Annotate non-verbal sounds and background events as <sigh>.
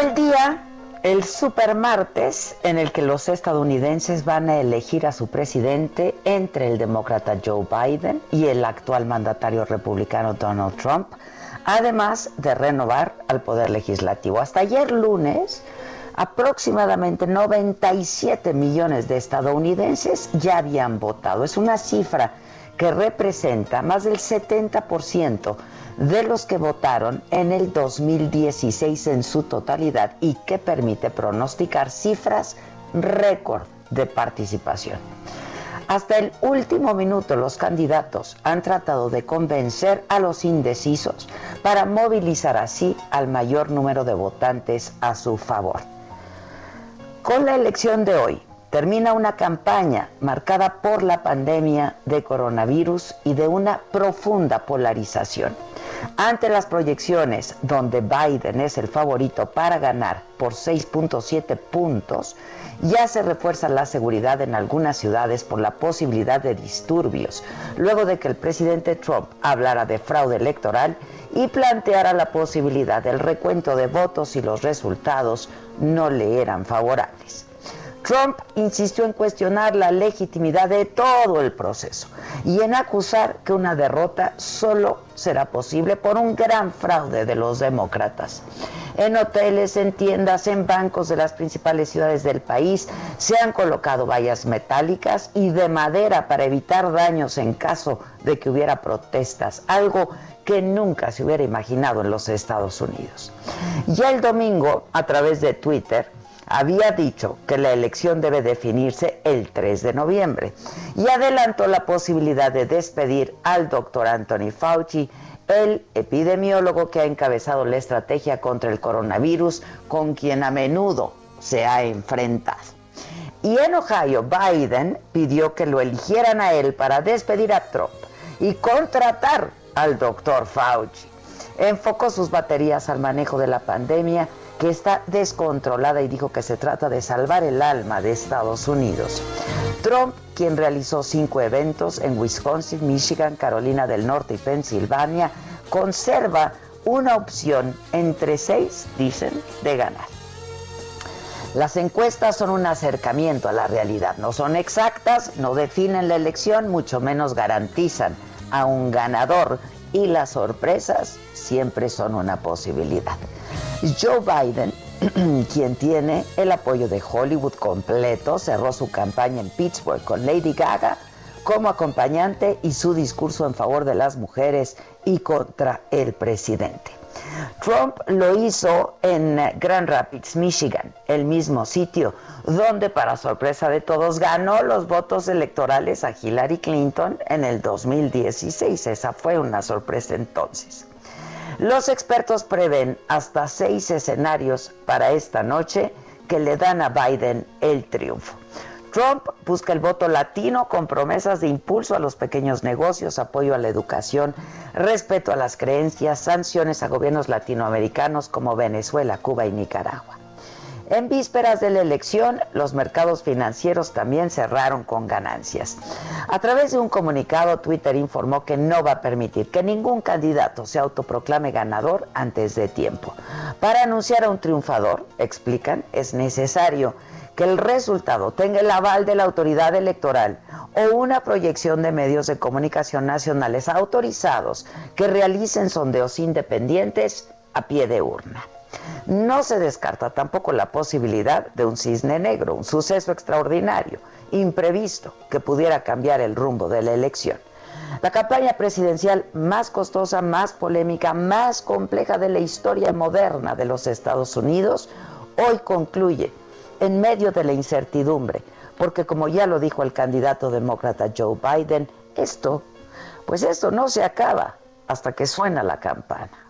El día, el supermartes, en el que los estadounidenses van a elegir a su presidente entre el demócrata Joe Biden y el actual mandatario republicano Donald Trump, además de renovar al poder legislativo. Hasta ayer lunes, aproximadamente 97 millones de estadounidenses ya habían votado. Es una cifra que representa más del 70% de los que votaron en el 2016 en su totalidad y que permite pronosticar cifras récord de participación. Hasta el último minuto los candidatos han tratado de convencer a los indecisos para movilizar así al mayor número de votantes a su favor. Con la elección de hoy, termina una campaña marcada por la pandemia de coronavirus y de una profunda polarización. Ante las proyecciones donde Biden es el favorito para ganar por 6.7 puntos, ya se refuerza la seguridad en algunas ciudades por la posibilidad de disturbios, luego de que el presidente Trump hablara de fraude electoral y planteara la posibilidad del recuento de votos si los resultados no le eran favorables. Trump insistió en cuestionar la legitimidad de todo el proceso y en acusar que una derrota solo será posible por un gran fraude de los demócratas. En hoteles, en tiendas, en bancos de las principales ciudades del país se han colocado vallas metálicas y de madera para evitar daños en caso de que hubiera protestas, algo que nunca se hubiera imaginado en los Estados Unidos. Ya el domingo, a través de Twitter, había dicho que la elección debe definirse el 3 de noviembre y adelantó la posibilidad de despedir al doctor Anthony Fauci, el epidemiólogo que ha encabezado la estrategia contra el coronavirus, con quien a menudo se ha enfrentado. Y en Ohio, Biden pidió que lo eligieran a él para despedir a Trump y contratar al doctor Fauci. Enfocó sus baterías al manejo de la pandemia que está descontrolada y dijo que se trata de salvar el alma de Estados Unidos. Trump, quien realizó cinco eventos en Wisconsin, Michigan, Carolina del Norte y Pensilvania, conserva una opción entre seis, dicen, de ganar. Las encuestas son un acercamiento a la realidad, no son exactas, no definen la elección, mucho menos garantizan a un ganador y las sorpresas siempre son una posibilidad. Joe Biden, <clears throat> quien tiene el apoyo de Hollywood completo, cerró su campaña en Pittsburgh con Lady Gaga como acompañante y su discurso en favor de las mujeres y contra el presidente. Trump lo hizo en Grand Rapids, Michigan, el mismo sitio donde para sorpresa de todos ganó los votos electorales a Hillary Clinton en el 2016. Esa fue una sorpresa entonces. Los expertos prevén hasta seis escenarios para esta noche que le dan a Biden el triunfo. Trump busca el voto latino con promesas de impulso a los pequeños negocios, apoyo a la educación, respeto a las creencias, sanciones a gobiernos latinoamericanos como Venezuela, Cuba y Nicaragua. En vísperas de la elección, los mercados financieros también cerraron con ganancias. A través de un comunicado, Twitter informó que no va a permitir que ningún candidato se autoproclame ganador antes de tiempo. Para anunciar a un triunfador, explican, es necesario que el resultado tenga el aval de la autoridad electoral o una proyección de medios de comunicación nacionales autorizados que realicen sondeos independientes a pie de urna. No se descarta tampoco la posibilidad de un cisne negro, un suceso extraordinario, imprevisto, que pudiera cambiar el rumbo de la elección. La campaña presidencial más costosa, más polémica, más compleja de la historia moderna de los Estados Unidos hoy concluye en medio de la incertidumbre, porque como ya lo dijo el candidato demócrata Joe Biden, esto, pues esto no se acaba hasta que suena la campana.